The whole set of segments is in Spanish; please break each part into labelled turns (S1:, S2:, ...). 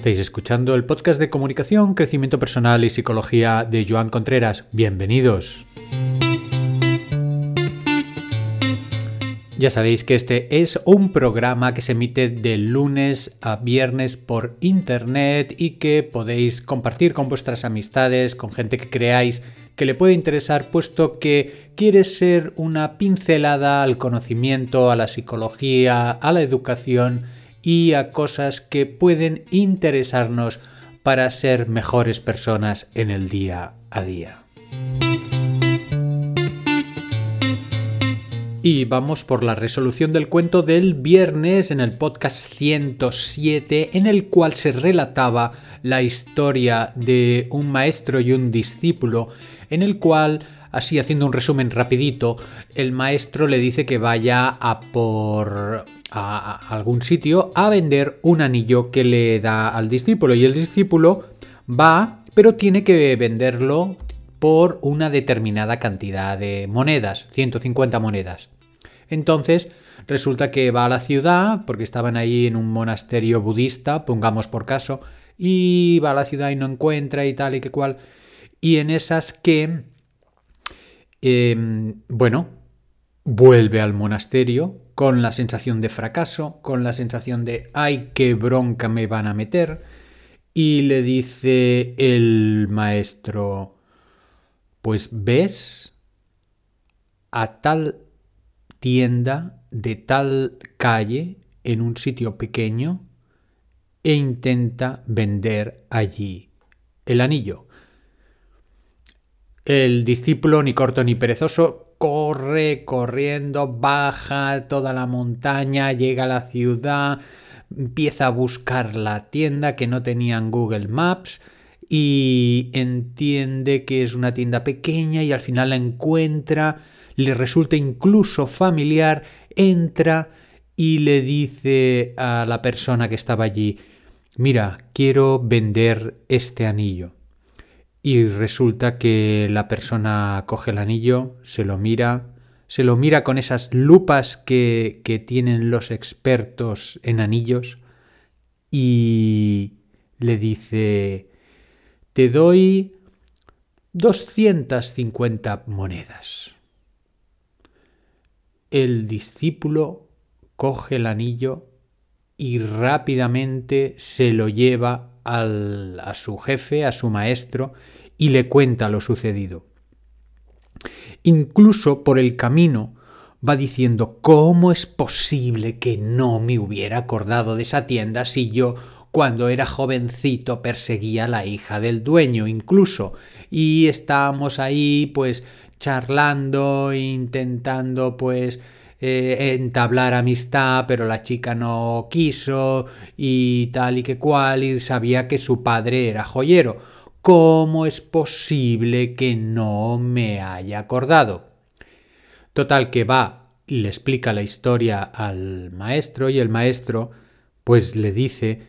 S1: Estáis escuchando el podcast de comunicación, crecimiento personal y psicología de Joan Contreras. Bienvenidos. Ya sabéis que este es un programa que se emite de lunes a viernes por internet y que podéis compartir con vuestras amistades, con gente que creáis que le puede interesar, puesto que quiere ser una pincelada al conocimiento, a la psicología, a la educación y a cosas que pueden interesarnos para ser mejores personas en el día a día. Y vamos por la resolución del cuento del viernes en el podcast 107 en el cual se relataba la historia de un maestro y un discípulo en el cual así haciendo un resumen rapidito el maestro le dice que vaya a por a, algún sitio a vender un anillo que le da al discípulo y el discípulo va, pero tiene que venderlo por una determinada cantidad de monedas, 150 monedas. Entonces, resulta que va a la ciudad, porque estaban ahí en un monasterio budista, pongamos por caso, y va a la ciudad y no encuentra y tal y que cual. Y en esas que, em, bueno, vuelve al monasterio, con la sensación de fracaso, con la sensación de ay, qué bronca me van a meter, y le dice el maestro, pues ves a tal tienda de tal calle en un sitio pequeño e intenta vender allí el anillo. El discípulo, ni corto ni perezoso, corre corriendo, baja toda la montaña, llega a la ciudad, empieza a buscar la tienda que no tenía en Google Maps y entiende que es una tienda pequeña y al final la encuentra, le resulta incluso familiar, entra y le dice a la persona que estaba allí, mira, quiero vender este anillo. Y resulta que la persona coge el anillo, se lo mira, se lo mira con esas lupas que, que tienen los expertos en anillos y le dice, te doy 250 monedas. El discípulo coge el anillo y rápidamente se lo lleva a su jefe, a su maestro, y le cuenta lo sucedido. Incluso por el camino va diciendo, ¿cómo es posible que no me hubiera acordado de esa tienda si yo cuando era jovencito perseguía a la hija del dueño incluso? Y estábamos ahí pues charlando, intentando pues eh, entablar amistad, pero la chica no quiso y tal y que cual, y sabía que su padre era joyero. ¿Cómo es posible que no me haya acordado? Total que va y le explica la historia al maestro y el maestro pues le dice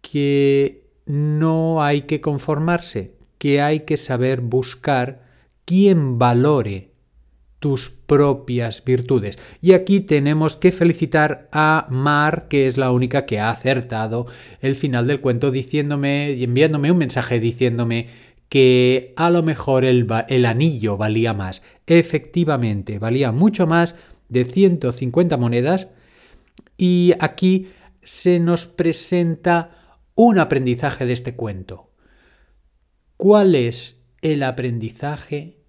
S1: que no hay que conformarse, que hay que saber buscar quien valore tus propias virtudes. Y aquí tenemos que felicitar a Mar, que es la única que ha acertado el final del cuento diciéndome y enviándome un mensaje diciéndome que a lo mejor el, el anillo valía más. Efectivamente, valía mucho más de 150 monedas y aquí se nos presenta un aprendizaje de este cuento. ¿Cuál es el aprendizaje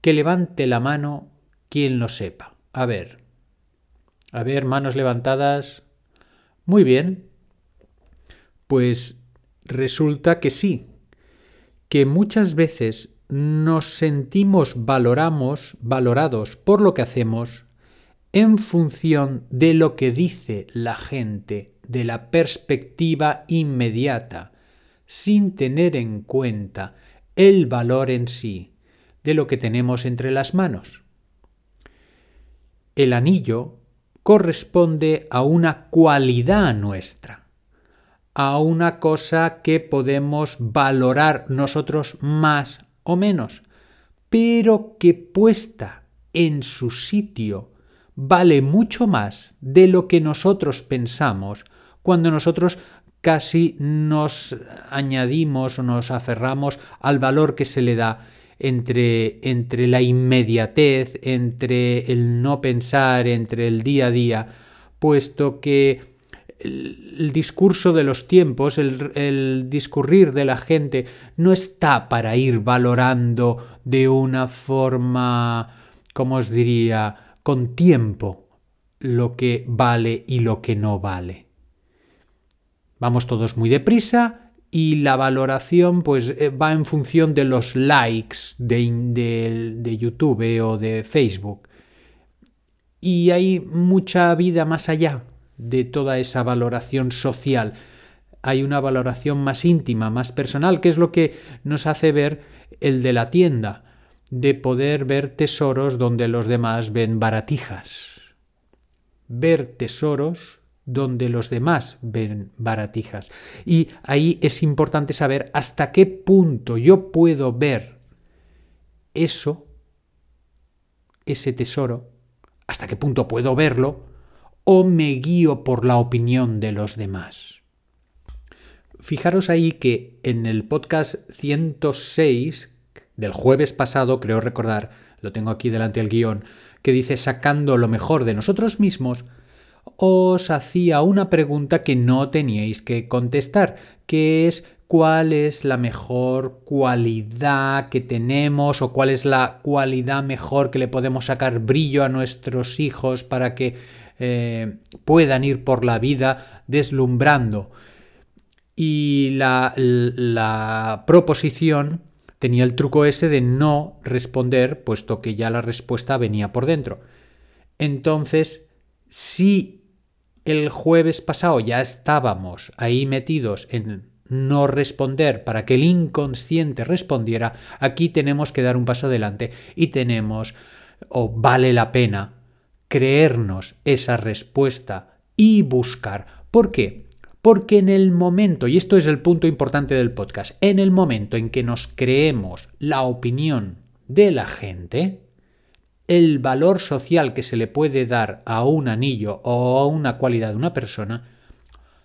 S1: que levante la mano quien lo sepa. A ver. A ver, manos levantadas. Muy bien. Pues resulta que sí, que muchas veces nos sentimos valoramos, valorados por lo que hacemos en función de lo que dice la gente, de la perspectiva inmediata, sin tener en cuenta el valor en sí de lo que tenemos entre las manos. El anillo corresponde a una cualidad nuestra, a una cosa que podemos valorar nosotros más o menos, pero que puesta en su sitio vale mucho más de lo que nosotros pensamos cuando nosotros casi nos añadimos o nos aferramos al valor que se le da entre, entre la inmediatez, entre el no pensar, entre el día a día, puesto que el, discurso de los tiempos, el, el, discurrir de la gente, no está para ir valorando de una forma, como os diría, con tiempo lo que vale y lo que no vale. Vamos todos muy deprisa y la valoración pues eh, va en función de los likes de, de, de YouTube o de Facebook. Y hay mucha vida más allá de toda esa valoración social. Hay una valoración más íntima, más personal, que es lo que nos hace ver el de la tienda, de poder ver tesoros donde los demás ven baratijas. Ver tesoros donde los demás ven baratijas. Y ahí es importante saber hasta qué punto yo puedo ver eso, ese tesoro, hasta qué punto puedo verlo o me guío por la opinión de los demás. Fijaros ahí que en el podcast 106 del jueves pasado, creo recordar, lo tengo aquí delante del guion, que dice sacando lo mejor de nosotros mismos, os hacía una pregunta que no teníais que contestar, que es cuál es la mejor cualidad que tenemos o cuál es la cualidad mejor que le podemos sacar brillo a nuestros hijos para que eh, puedan ir por la vida deslumbrando. Y la, la proposición tenía el truco ese de no responder, puesto que ya la respuesta venía por dentro. Entonces, si el jueves pasado ya estábamos ahí metidos en no responder para que el inconsciente respondiera, aquí tenemos que dar un paso adelante y tenemos, o vale la pena, creernos esa respuesta y buscar. ¿Por qué? Porque en el momento, y esto es el punto importante del podcast, en el momento en que nos creemos la opinión de la gente, el valor social que se le puede dar a un anillo o a una cualidad de una persona,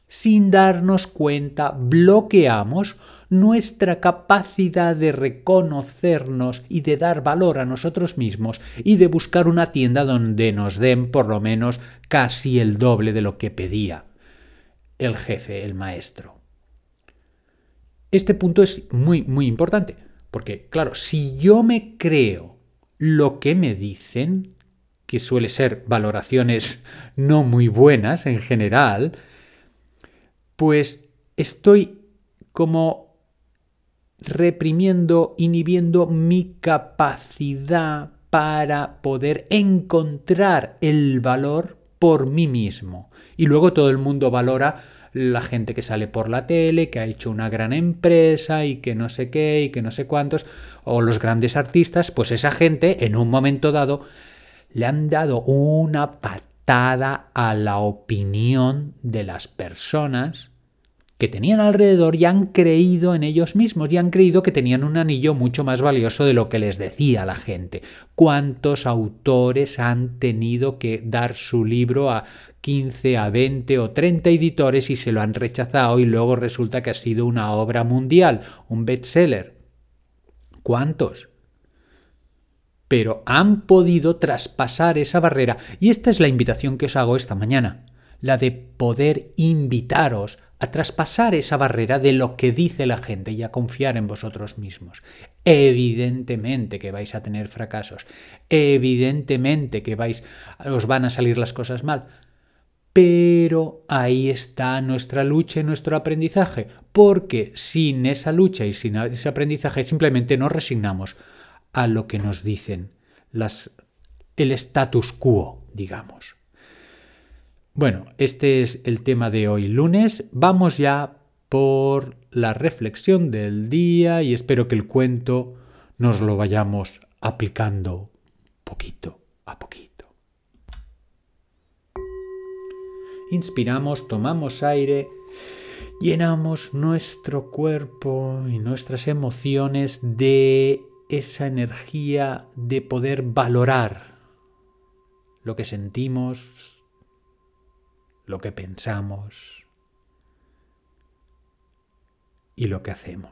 S1: sin darnos cuenta bloqueamos nuestra capacidad de reconocernos y de dar valor a nosotros mismos y de buscar una tienda donde nos den por lo menos casi el doble de lo que pedía el jefe, el maestro. Este punto es muy, muy importante, porque claro, si yo me creo lo que me dicen, que suele ser valoraciones no muy buenas en general, pues estoy como reprimiendo, inhibiendo mi capacidad para poder encontrar el valor por mí mismo. Y luego todo el mundo valora la gente que sale por la tele, que ha hecho una gran empresa y que no sé qué y que no sé cuántos, o los grandes artistas, pues esa gente en un momento dado le han dado una patada a la opinión de las personas que tenían alrededor y han creído en ellos mismos y han creído que tenían un anillo mucho más valioso de lo que les decía la gente. ¿Cuántos autores han tenido que dar su libro a 15, a 20 o 30 editores y se lo han rechazado y luego resulta que ha sido una obra mundial, un bestseller? ¿Cuántos? Pero han podido traspasar esa barrera y esta es la invitación que os hago esta mañana, la de poder invitaros a traspasar esa barrera de lo que dice la gente y a confiar en vosotros mismos. Evidentemente que vais a tener fracasos, evidentemente que vais os van a salir las cosas mal, pero ahí está nuestra lucha y nuestro aprendizaje, porque sin esa lucha y sin ese aprendizaje simplemente nos resignamos a lo que nos dicen las, el status quo, digamos. Bueno, este es el tema de hoy lunes. Vamos ya por la reflexión del día y espero que el cuento nos lo vayamos aplicando poquito a poquito. Inspiramos, tomamos aire, llenamos nuestro cuerpo y nuestras emociones de esa energía de poder valorar lo que sentimos, lo que pensamos, y lo que hacemos.